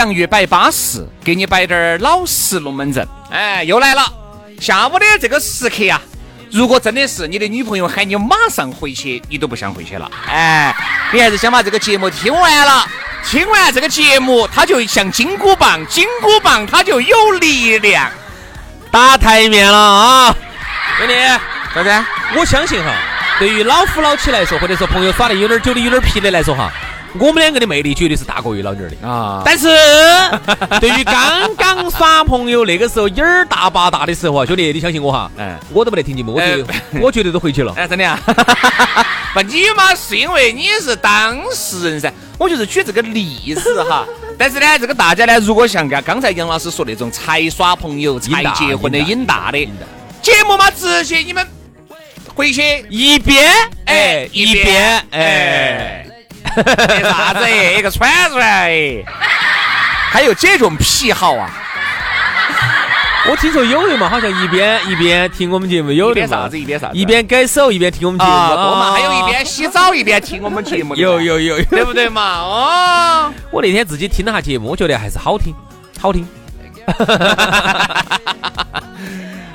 洋芋摆巴适，给你摆点儿老实龙门阵。哎，又来了，下午的这个时刻呀、如果真的是你的女朋友喊你马上回去，你都不想回去了。哎，你还是想把这个节目听完了。听完这个节目，它就像金箍棒，金箍棒它就有力量。打台面了啊！兄弟，啥子？我相信哈，对于老夫老妻来说，或者说朋友耍的有点久的、有点皮的来说哈，我们两个的魅力绝对是大过于老妞儿的。啊。但是 对于刚刚耍朋友那个时候眼儿大把大的时候啊，兄弟，你相信我哈，嗯我都没得听节目，我觉得哎。我绝对都回去了。哎，真的啊？不，你嘛是因为你是当事人噻，我就是举这个例子哈。但是呢，这个大家呢，如果像刚刚才杨老师说那种才耍朋友、才结婚的瘾大的节目嘛，直接你们回去。一边哎哎一边哎，这 啥子？一个串出来，还有这种癖好啊？我听说有的嘛，好像一边一边听我们节目，有的啥子一边啥子一边改手一边听我们节目，啊，多嘛，啊还有一边洗澡一边听我们节目，有有有有，对不对嘛？哦。我那天自己听了下节目，我觉得还是好听，好听。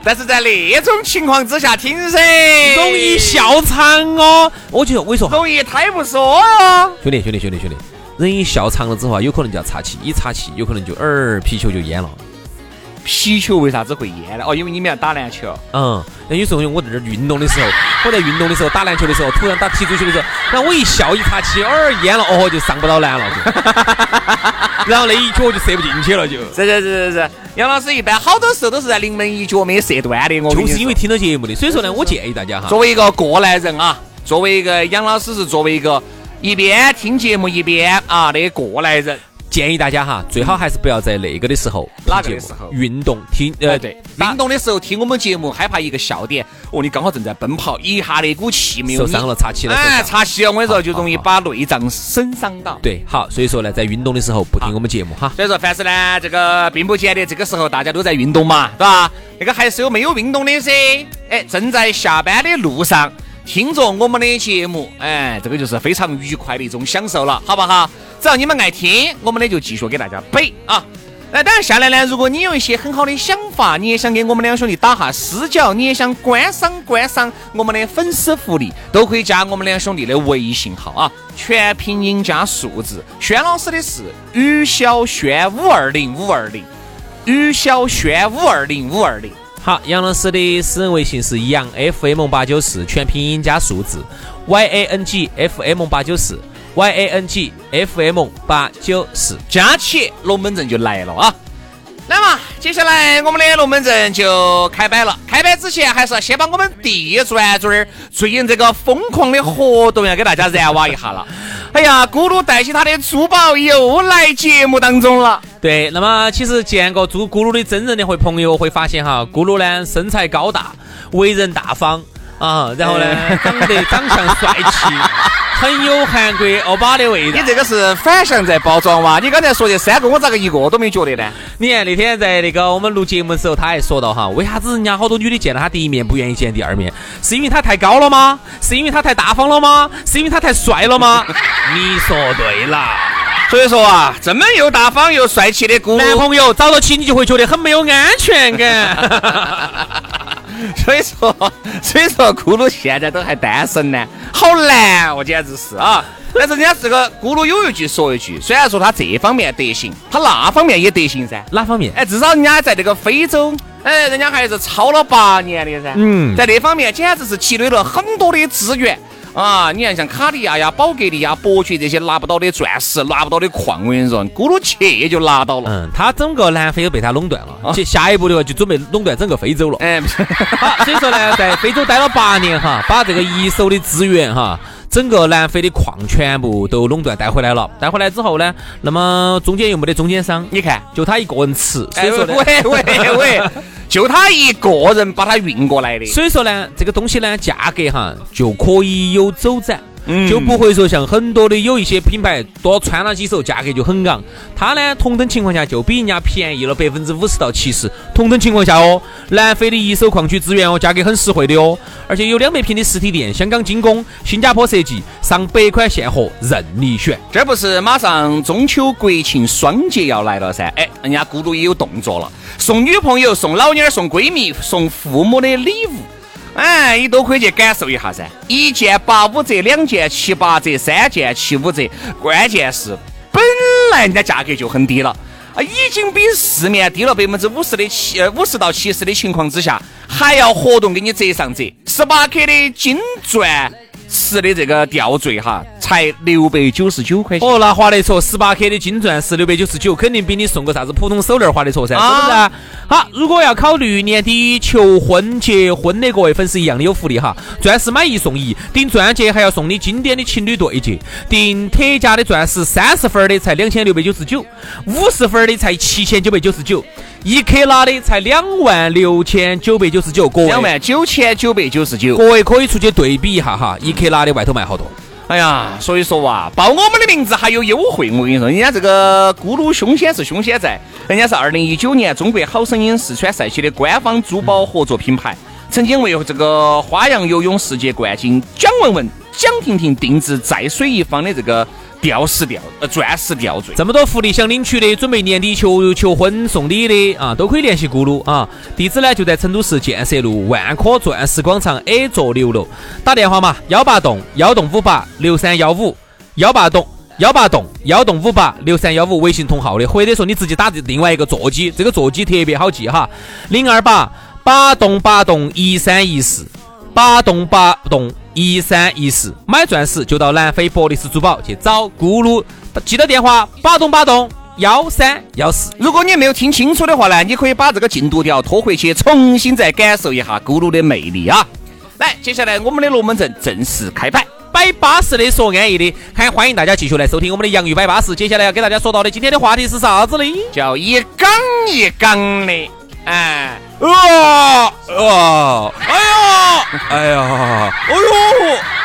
但是在那种情况之下听噻，容易笑场哦。我觉得我跟你说，容易太不说哦。兄弟兄弟兄弟兄弟，人一笑场了之后啊，有可能就要岔气，一岔气有可能就耳皮球就淹了。皮球为啥子会淹呢？哦，因为你们要打篮球。嗯，那有时候我在这儿运动的时候，我在运动的时候打篮球的时候，突然打踢足球的时候，然后我一笑一岔气，耳淹了，哦，就上不到篮了，就，然后那一脚就射不进去了，就是是是是是，杨老师一般好多时候都是在临门一脚没射断的。我就是因为听到节目的，所以说呢，我建议大家哈，作为一个过来人啊，作为一个杨老师是作为一个一边听节目一边啊的过来人。建议大家哈，最好还是不要在那个的时候哪个的时候运动听呃，呃对，运动的时候听我们节目，害怕一个笑点，哦，你刚好正在奔跑，一下那股气没有受伤了岔气了受哎，伤岔气了，我跟你说，就容易把内脏损伤到。对，好，所以说呢，在运动的时候不听我们节目哈。所以说，凡是呢，这个并不见得这个时候大家都在运动嘛，对吧？那个还是有没有运动的噻。哎，正在下班的路上听着我们的节目，哎，这个就是非常愉快的一种享受了，好不好？只要你们爱听，我们呢就继续给大家摆啊。那当然，下来呢，如果你有一些很好的想法，你也想给我们两兄弟打下私交，你也想观赏观赏我们的粉丝福利，都可以加我们两兄弟的微信号啊，全拼音加数字。轩老师的是于小轩五二零五二零，于小轩五二零五二零。好，杨老师的私人微信是杨 FM 八九四，全拼音加数字 Y A N G F M 八九四 Y A N G F M 八九四。加起龙门阵就来了啊！那么接下来我们的龙门阵就开摆了。开摆之前，还是要先把我们地转转儿最近这个疯狂的活动要给大家燃哇一下了。哎呀，咕噜带起他的珠宝又来节目当中了。对，那么其实见过猪咕噜的真人的会朋友会发现哈，咕噜呢身材高大，为人大方啊，然后呢长得长相帅气，很有韩国欧巴的味道你。这个是反向在包装哇？你刚才说这三个，我咋个一个都没觉得呢？你看那天在那个我们录节目的时候，他还说到哈，为啥子人家好多女的见了他第一面不愿意见第二面？是因为他太高了吗？是因为他太大方了吗？是因为他太帅了吗？你说对了。所以说啊，这么又大方又帅气的咕噜，男朋友找到起你就会觉得很没有安全感。所以说，所以说咕噜现在都还单身呢，好难哦，简直是啊。但是人家这个咕噜有一句说一句，虽然说他这方面得行，他那方面也得行噻。哪方面？哎，至少人家在这个非洲，哎，人家还是超了八年的噻。嗯在那方面简直是积累了很多的资源啊！你看，像卡地亚呀、宝格丽呀、伯爵这些拿不到的钻石、拿不到的矿，我跟你说，咕噜去就拿到了。嗯，他整个南非都被他垄断了，啊下一步的话就准备垄断整个非洲了。哎，好，所以说呢，在非洲待了八年哈，把这个一手的资源哈，整个南非的矿全部都垄断带回来了。带回来之后呢，那么中间又没得中间商，你看，就他一个人吃，所哎以说呢，喂喂 喂，就他一个人把它运过来的。所以说呢，这个东西呢，价格哈就可以有走展。嗯就不会说像很多的有一些品牌多穿了几手，价格就很昂。它呢，同等情况下就比人家便宜了百分之五十到七十。同等情况下哦，南非的一手矿区资源哦，价格很实惠的哦，而且有两百平的实体店，香港精工，新加坡设计，上百款现货任你选。这不是马上中秋国庆双节要来了噻？哎，人家咕噜也有动作了，送女朋友、送老娘、送闺蜜、送父母的礼物，哎，你都可以去感受一下噻。一件八五折，两件七八折，三件七五折。关键是本来人家价格就很低了。啊，已经比市面低了百分之五十的七呃五十到七十的情况之下，还要活动给你折上折。十八克的金钻石的这个吊坠哈，才六百九十九块钱。哦，那划得着，十八克的金钻石六百九十九，肯定比你送个啥子普通手链儿划得着噻，是不是啊？好，如果要考虑年底求婚、结婚的各位粉丝一样的有福利哈，钻石买一送一，订钻戒还要送你经典的情侣对戒，订特价的钻石三十分儿的才两千六百九十九，五十分儿的才七千九百九十九，一克拉的才两万六千九百九十九，各位两万九千九百九十九。各位可以出去对比一下哈，一克拉的外头卖好多。哎呀，所以说哇，报我们的名字还有优惠。我跟你说，人家这个咕噜凶险是凶险在，人家是二零一九年中国好声音四川赛区的官方珠宝合作品牌，曾经为这个花样游泳世界冠军蒋雯雯、蒋婷婷定制在水一方的这个吊石吊呃钻石吊坠。这么多福利想领取的，准备年底求求婚送礼的啊，都可以联系咕噜啊。地址呢就在成都市建设路万科钻石广场 A 座六楼，打电话嘛，幺八栋幺栋五八六三幺五，幺八栋幺八栋幺栋五八六三幺五，微信同号的，或者说你直接打另外一个座机，这个座机特别好记哈，零二八八栋八栋一三一四。八栋八栋一三一四，买钻石就到南非博利斯珠宝去找咕噜，记得电话八栋八栋幺三幺四。如果你没有听清楚的话呢，你可以把这个进度条拖回去，重新再感受一下咕噜的魅力啊！来，接下来我们的龙门阵正式开摆。摆巴适的说安逸的，还欢迎大家继续来收听我们的洋芋摆巴士。接下来要给大家说到的今天的话题是啥子呢？叫一杠一杠的，哎，啊啊！哎呀！哎呀！哎呦！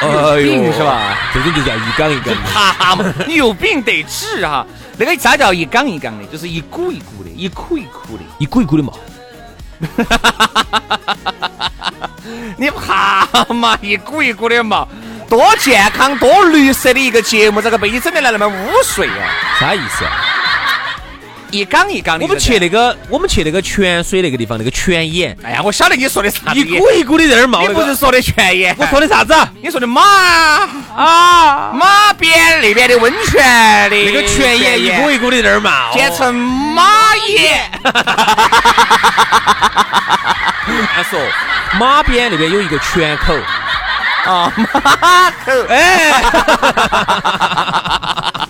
哎病是吧？这种就叫一杠一杠的。哈嘛，你有病得治哈。那个啥叫一杠一杠的，就是一股一股的，一苦一苦的。一股一股的嘛。你怕嘛？一股一股的嘛，多健康、多绿色的一个节目，这个被你整得来那么污秽啊！啥意思啊？一缸一缸的。我们去那个，我们去那个泉水那个地方，那个泉眼，哎呀，我晓得你说的啥子一股一股的在那儿冒那个。你不是说的泉眼？我说的啥子？你说的马啊，马边那边的温泉的那个泉眼一股一股的在那儿冒。简称马眼。他 说马边那边有一个泉口，啊，马口。哎，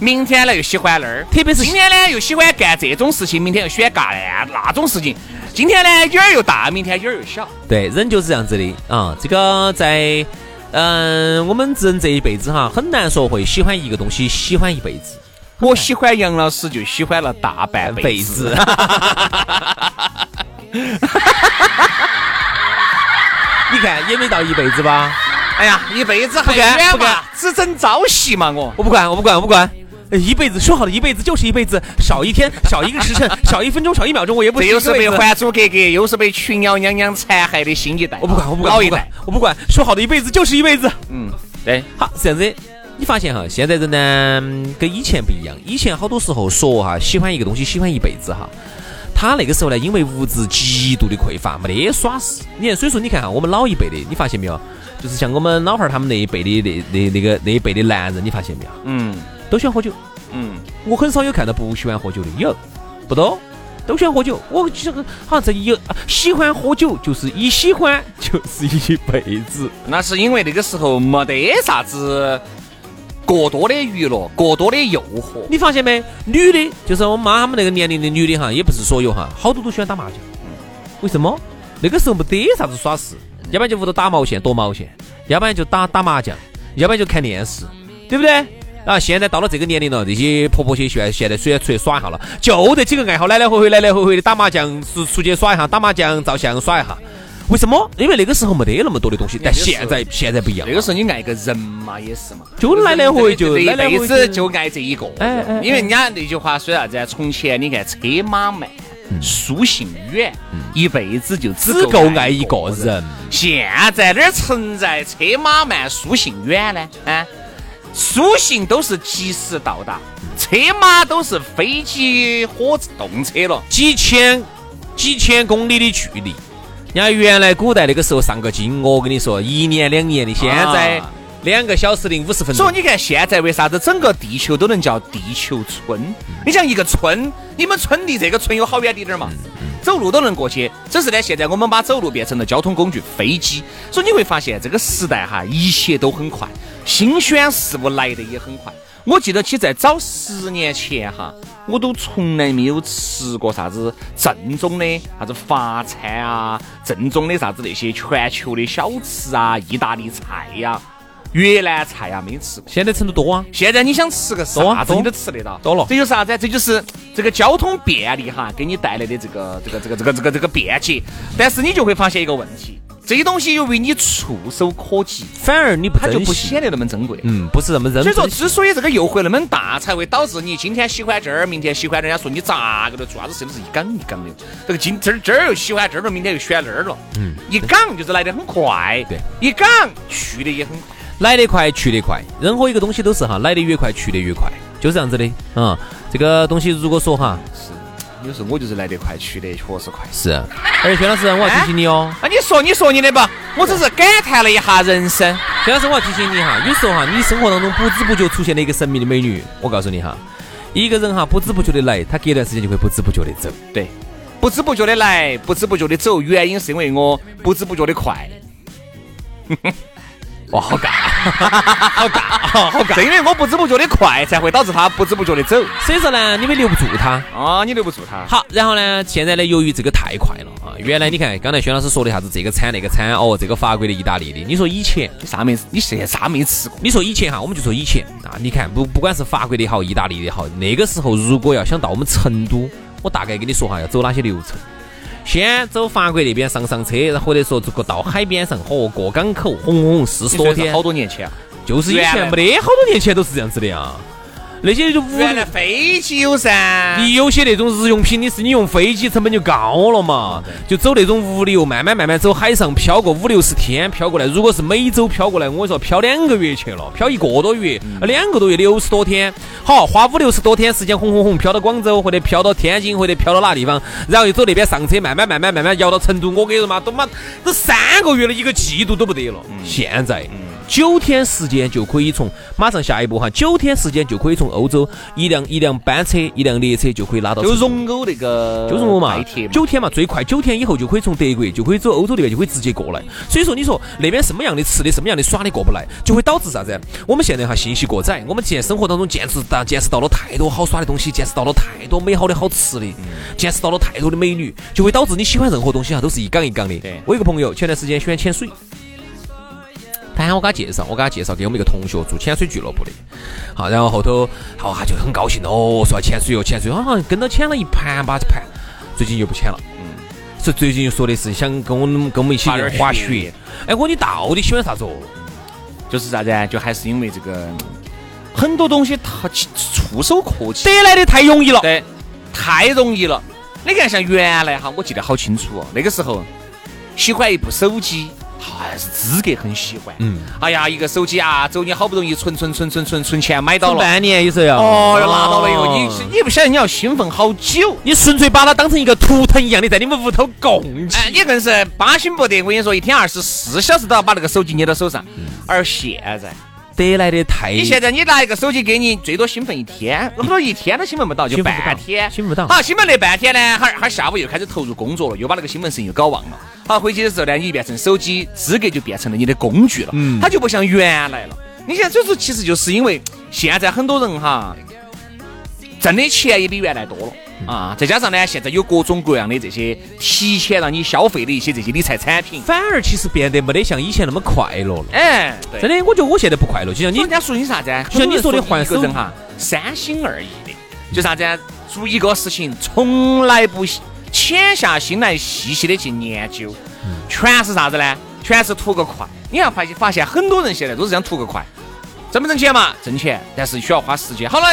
明天呢又喜欢那儿，特别是今天呢又喜欢干这种事情，明天又喜欢干那那种事情。今天呢眼儿又大，明天眼儿又小。对，人就是这样子的啊。这个在嗯，我们人这一辈子哈，很难说会喜欢一个东西喜欢一辈子我喜欢杨老师，就喜欢了大半辈辈子子。你看也没到一辈子吧？哎呀，一辈子还远嘛不干，只争朝夕嘛，我。我不管，我不管，我不管。呃一辈子说好的，一辈子就是一辈子，少一天，少一个时辰，少一分钟，少一秒钟，我也不这又是被《还珠格格》，又是被群妖娘娘残害的新一代。我不管，我不管，我不管老一代。，我不管。说好的一辈子就是一辈子。嗯，对，好，是这样子。你发现哈，现在人呢嗯跟以前不一样。以前好多时候说哈，喜欢一个东西，喜欢一辈子哈。他那个时候呢，因为物质极度的匮乏，没得耍事。你看，所以说你看哈，我们老一辈的，你发现没有？就是像我们老汉儿他们那一辈的那那那个那一辈的男人，你发现没有？嗯都喜欢喝酒。嗯，我很少有看到不喜欢喝酒的，有不多，都喜欢喝酒。我这个好像这有啊喜欢喝酒，就是一喜欢就是一辈子。那是因为那个时候没得啥子过多的娱乐，过多的诱惑。你发现没？女的，就是我妈他们那个年龄的女的哈，也不是所有哈，好多都喜欢打麻将。为什么？那个时候没得啥子耍事，要不然就屋头打毛线、躲毛线，要不然就打打麻将，要不然就看电视，对不对？啊，现在到了这个年龄了，这些婆婆些现在现在虽然出去耍一下了，就这几个爱好来来回回、来来回回的打麻将，出出去耍一下，打麻将、照相耍一下。为什么？因为那个时候没得那么多的东西，但现在现在不一样那，个时候你爱个人嘛，也是嘛，就来来回回就这一辈子就爱这一个。哎哎因为人家那句话说啥子啊？从前你看车马慢，书信远，一辈子就只只够爱爱一个人。现在哪儿存在车马慢、书信远呢？啊，书信都是及时到达，车马都是飞机、火动车了。几千几千公里的距离。人家原来古代那个时候上个京，我跟你说，一年两年的，现在啊两个小时零五十分钟。所以你看，现在为啥子整个地球都能叫地球村？你像一个村，你们村离这个村有好远滴点儿嘛？走路都能过去。只是呢，现在我们把走路变成了交通工具，飞机。所以你会发现，这个时代哈，一切都很快，新鲜事物来的也很快。我记得起在早十年前哈，我都从来没有吃过啥子正宗的啥子法餐啊，正宗的啥子那些全球的小吃啊，意大利菜呀、越南菜呀，没吃过。现在成都多啊，现在你想吃个啥子你都吃得到，多了这就是啥子？这就是这个交通便利哈，给你带来的这个这个这个这个这个这个便捷。但是你就会发现一个问题，这些东西由于你触手可及，反而你不它就。不显得那么珍贵。嗯，不是那么珍所以说，之所以这个诱惑那么大，才会导致你今天喜欢这儿，明天喜欢。人家说你咋个的，做啥子事都是一杠一杠的。这个今这儿这儿又喜欢这儿了，明天又选那儿了。嗯，一杠就是来的很快，对，一杠去的也很快。来得快，去得快，任何一个东西都是哈，来得越快，去得越快，就是这样子的。嗯，这个东西如果说哈是有时候我就是来得快，去得确实快。是，而且薛老师，我要提醒你哦，啊，你说你说你的吧，我只是感叹了一下人生。薛老师，我要提醒你哈，有时候哈，你生活当中不知不觉出现了一个神秘的美女，我告诉你哈，一个人哈不知不觉的来，他隔段时间就会不知不觉的走。对，不知不觉的来，不知不觉的走，原因是因为我不知不觉的快。哇，好尬，好尬，好尬。正因为我不知不觉的快，才会导致他不知不觉的走。所以说呢，你们留不住他。啊，你留不住他。好，然后呢，现在呢，由于这个太快了啊，原来你看刚才薛老师说的啥子这个餐那个餐哦，这个法国的、意大利的，你说以前，你啥没？你现在啥没吃过？你说以前哈，我们就说以前啊，你看不不管是法国的也好，意大利的也好，那个时候如果要想到我们成都，我大概跟你说哈，要走哪些流程。先走法国那边上上车，然后或者说这个到海边上，嚯，过港口，轰轰轰，四十多天好，多年前啊，就是以前没得好多年前都是这样子的呀。那些就无原来飞机有噻。你有些那种日用品，你是你用飞机成本就高了嘛，就走那种物流，慢慢慢慢走海上漂个五六十天漂过来。如果是每周漂过来，我跟你说漂两个月去了，漂一个多月，两个多月六十多天，好花五六十多天时间，红红红漂到广州，或者漂到天津，或者漂到哪地方，然后又走那边上车，慢慢慢慢慢慢摇到成都。我跟你说嘛，都妈都三个月了，一个季度都不得了。现在。九天时间就可以从马上下一步哈，九天时间就可以从欧洲一辆一辆班车一辆列车就可以拉到就成都荣欧那个就是我嘛，九天嘛，最快九天以后就可以从德国就可以走欧洲那边就可以直接过来。所以说，你说那边什么样的吃的，什么样的耍的过不来，就会导致啥子？我们现在哈信息过载，我们现在生活当中见识到见识到了太多好耍的东西，见识到了太多美好的好吃的，见识到了太多的美女，就会导致你喜欢任何东西哈都是一杠一杠的。我有个朋友前段时间喜欢潜水。他喊我给他介绍，我给他介绍给我们一个同学做潜水俱乐部的。好，然后后头好他就很高兴哦，说潜水哟，潜水，好像跟到潜了一盘把子盘，最近又不潜了。嗯，是最近又说的是想跟我们跟我们一起滑雪雪。哎，我说你到底喜欢啥子哦？就是啥子啊？就还是因为这个很多东西它触手可及，得来的太容易了。对，太容易了。你看，像原来哈，我记得好清楚哦，那个时候喜欢一部手机，还是资格很喜欢。嗯，哎呀，一个手机啊，走你好不容易存存存存存存钱买到了，等半年有时候要哦，要拿到了以后，你是你不晓得你要兴奋好久。你纯粹把它当成一个图腾一样的在你们屋头供起。哎，你更是巴心不得。我跟你说，一天二十四小时都要把那个手机捏到手上。而现在，得来的太你现在你拿一个手机给你，最多兴奋一天，很多一天都兴奋不到，就半天，兴奋不到好，兴奋那半天呢，哈儿哈儿下午又开始投入工作了，又把那个兴奋事情又搞忘了。好，回去的时候呢，你就变成手机资格就变成了你的工具了，嗯它就不像原来了。你现在所以说，其实就是因为现在很多人哈，挣的钱也比原来多了。啊，再加上呢，现在有各种各样的这些提前让你消费的一些这些理财产品，反而其实变得没得像以前那么快乐了。哎，真的，我觉得我现在不快乐，就像你人家说你啥子啊？就像你说的换手哈，三心二意的，就啥子啊？做一个事情从来不潜下心来细细的去研究，全是啥子呢？全是图个快。你看发现发现很多人现在都是想图个快，挣不挣钱嘛？挣钱，但是需要花时间。好了，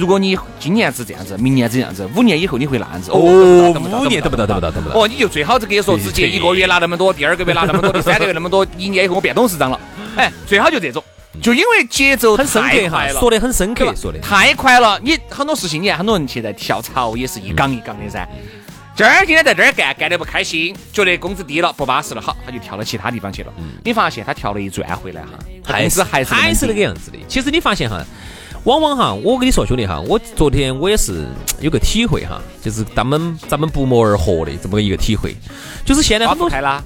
如果你今年是这样子，明年这样子，五年以后你会那样子？哦五年等不到等不到等不到哦，你就最好这个说直接一个月拿那么多，第二个月拿那么多，第三个月那么多，一年以后我变董事长了。哎，最好就这种，就因为节奏很深刻哈说的很深刻说的。太快了。你很多事情，你看很多人现在跳槽也是一岗一岗的噻。今儿今天在这儿干，干得不开心，觉得工资低了不巴适了，好，他就跳到其他地方去了。你发现他跳了一转回来哈，还是还是还是那个个样子的。其实你发现哈，往往哈，我跟你说兄弟哈，我昨天我也是有个体会哈，就是咱们咱们不谋而合的这么一个体会，就是现在花很多不开啦。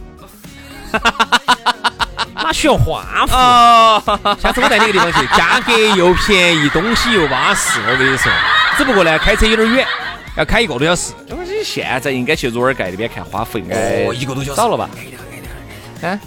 哪需要花圃？哦，下次我带你一个地方去，价格又便宜，东西又巴适。我跟你说，只不过呢，开车有点远，要开一个多小时。现在应该去若尔盖那边看花圃，应该哦一个多小时少了吧？啊？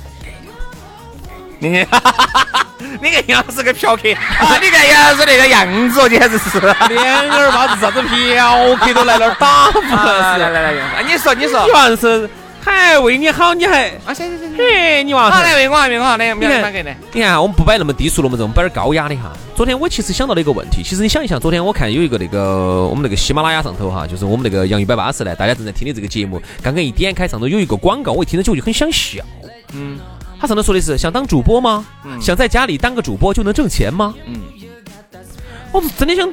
你 你看杨老师个嫖客啊！你看杨老师那个样子哦，简直是。两耳巴子啥子嫖客都来那儿打不啊来？来来，你说你说你。娃是还为你好，你还啊，行行行。嘿，你娃好，是来为我为我好，来，你看哪个呢？你看，我们不摆那么低俗了，我们摆点高雅的哈。昨天我其实想到了一个问题，其实你想一想，昨天我看有一个那个我们那个喜马拉雅上头哈，就是我们那个洋芋摆巴士呢，大家正在听的这个节目，刚刚一点开上头有一个广告，我一听到起我就很想笑。嗯他上头说的是想当主播吗？嗯想在家里当个主播就能挣钱吗？嗯，我是 真的想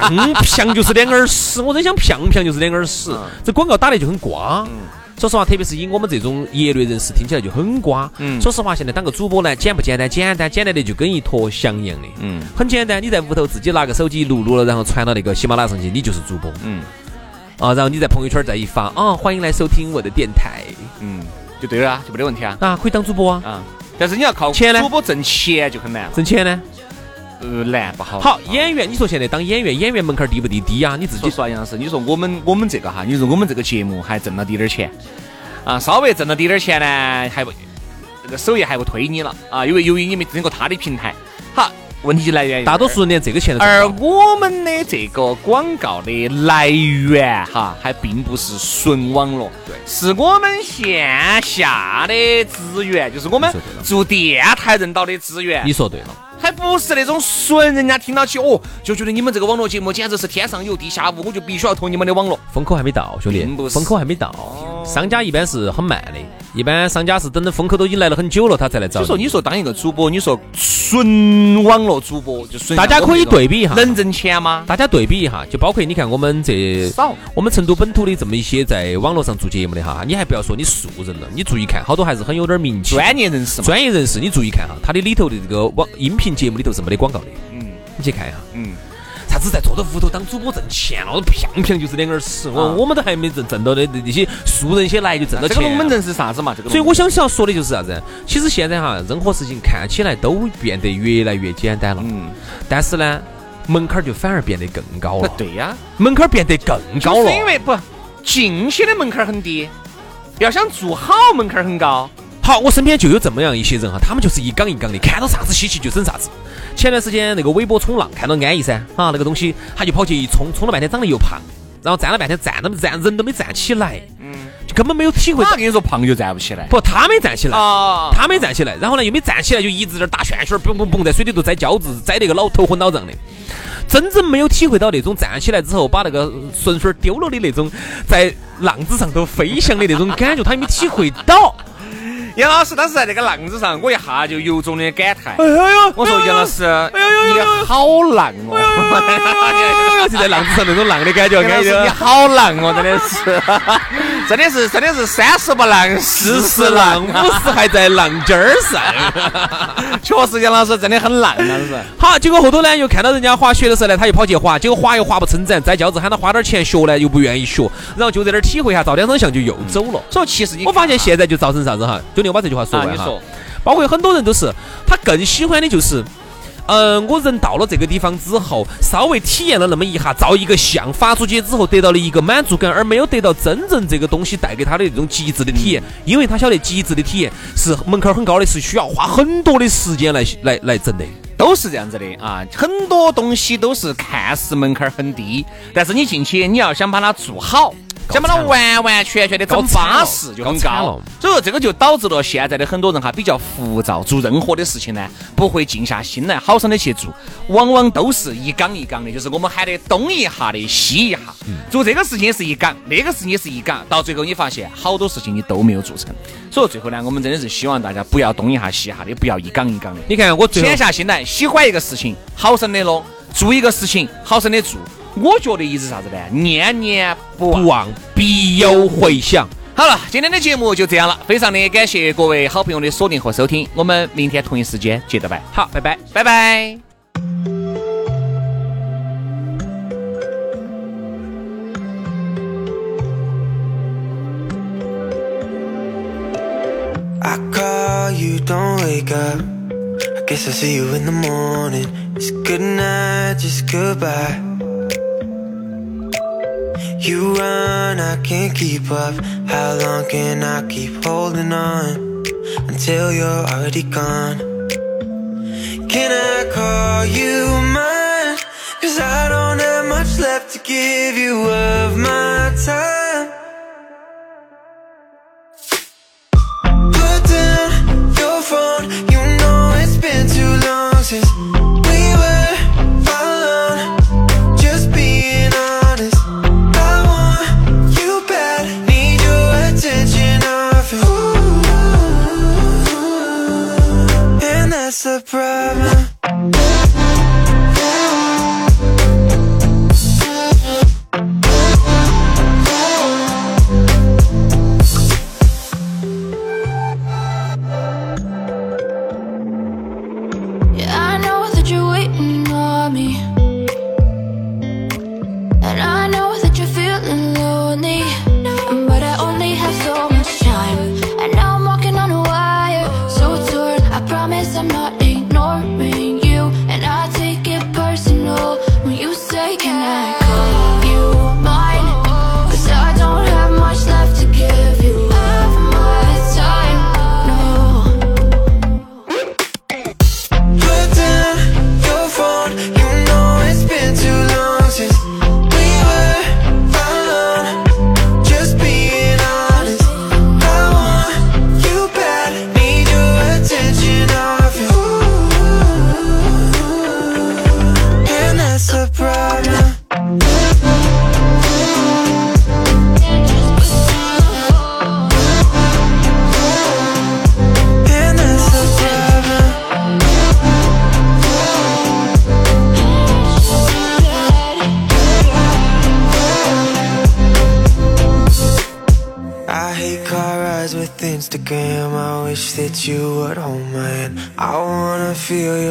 啪啪就是两耳屎，我真想啪啪就是两耳屎嗯。这广告打的就很瓜。嗯说实话，特别是以我们这种业内人士听起来就很瓜。嗯说实话，现在当个主播呢，简不简单？简单，简单的就跟一坨翔一样的。嗯很简单，你在屋头自己拿个手机录录了，然后传到那个喜马拉雅上去，你就是主播嗯啊。然后你在朋友圈再一发啊，欢迎来收听我的电台嗯，就对了啊，就没得问题啊。啊，可以当主播啊，啊，但是你要靠钱呢主播挣钱就很难，挣钱呢。呃，难不好。好，演员，你说现在当演员，演员门槛低不低？低啊，你自己说，杨老师，你说我们我们这个哈，你说我们这个节目还挣了滴点儿钱啊，稍微挣了滴点儿钱呢，还不这个首页还不推你了啊，因为由于你没经过他的平台。好，问题就来源于大多数人连这个钱都挣而我们的这个广告的来源哈，还并不是纯网络，对，是我们线下的资源，就是我们做电台认到的资源你。说对了。还不是那种纯人家听到起哦，就觉得你们这个网络节目简直是天上有地下无，我就必须要投你们的网络。风口还没到，兄弟风口还没到。商家一般是很慢的，一般商家是等到风口都已经来了很久了，他才来找所以说，你。说当一个主播，你说纯网络主播就纯大家可以对比一下。能挣钱吗？大家对比一下，就包括你看我们这少。我们成都本土的这么一些在网络上做节目的哈，你还不要说你素人了，你注意看，好多还是很有点名气。专业人士嘛，专业人士，你注意看哈，他的里头的这个网音频节目里头是没得广告的，嗯。你去看一下。嗯，啥子在坐到屋头当主播挣钱了，我啪啪就是两耳屎，我啊我们都还没挣挣到的那些素人些来就挣到这个。龙门阵是啥子嘛？这个所以我想想说的就是啥子？其实现在哈，任何事情看起来都变得越来越简单了，嗯，但是呢，门槛儿就反而变得更高了。对呀，门槛儿变得更高了就是。因为不进去的门槛儿很低，要想做好门槛儿很高。好，我身边就有这么样一些人哈，他们就是一岗一岗的，看到啥子稀奇就整啥子。前段时间那个微博冲浪，看到安逸噻，啊，那个东西他就跑去一冲，冲了半天长得又胖，然后站了半天站都站人都没站起来，嗯，就根本没有体会到我。跟你说，胖就站不起来。不，他没站起来，啊他没站起来，然后呢又没站起来，就一直在那打旋旋儿，蹦蹦蹦，在水里头栽饺子，栽那个老头昏脑胀的。真正没有体会到那种站起来之后把那个顺水儿丢了的那种在浪子上头飞翔的那种感觉，他也没体会到。杨老师当时在那个浪子上，我一下就由衷的感叹。哎呦，我说杨老师，你好浪哦！就在浪子上那种浪的感觉，感觉你好浪哦，真的是，真的是，真的是三十不浪，四十浪，五十还在浪尖儿上。确实杨老师真的很浪，当时。好，结果后头呢，又看到人家滑雪的时候呢，他又跑去滑，结果滑又滑不成展，摘轿子喊他花点钱学呢，又不愿意学，然后就在那儿体会一下，照两张相就又走了。所以其实你我发现现在就造成啥子哈？就你我把这句话说啊，完哈。包括有很多人都是，他更喜欢的就是，嗯、我人到了这个地方之后，稍微体验了那么一下，照一个相发出去之后，得到了一个满足感，而没有得到真正这个东西带给他的这种极致的体验，因为他晓得极致的体验是门槛儿很高的，是需要花很多的时间来来来整的。都是这样子的啊，很多东西都是看似门槛儿很低，但是你进去，你要想把它做好。想把它完完全全的整巴适就很高。所以说这个就导致了现在的很多人哈比较浮躁，做任何的事情呢不会静下心来好生的去做，往往都是一杠一杠的，就是我们喊的东一下的西一下，做这个事情是一杠，那个事情也是一杠，到最后你发现好多事情你都没有做成，所以最后呢，我们真的是希望大家不要东一下西一下的，不要一杠一杠的。你看我最后潜下心来，喜欢一个事情，好生的弄；做一个事情，好生的做。我觉得一直啥子呢？念念不忘。不忘必有回响。好了，今天的节目就这样了，非常的感谢各位好朋友的锁定和收听，我们明天同一时间接着拜，好，拜拜。拜拜。I call you, don't wake up. Guess I'll see you in the morning. It's good night, just goodbye. You run, I can't keep up. How long can I keep holding on until you're already gone? Can I call you mine? Cause I don't have much left to give you of my time. surprise. Feel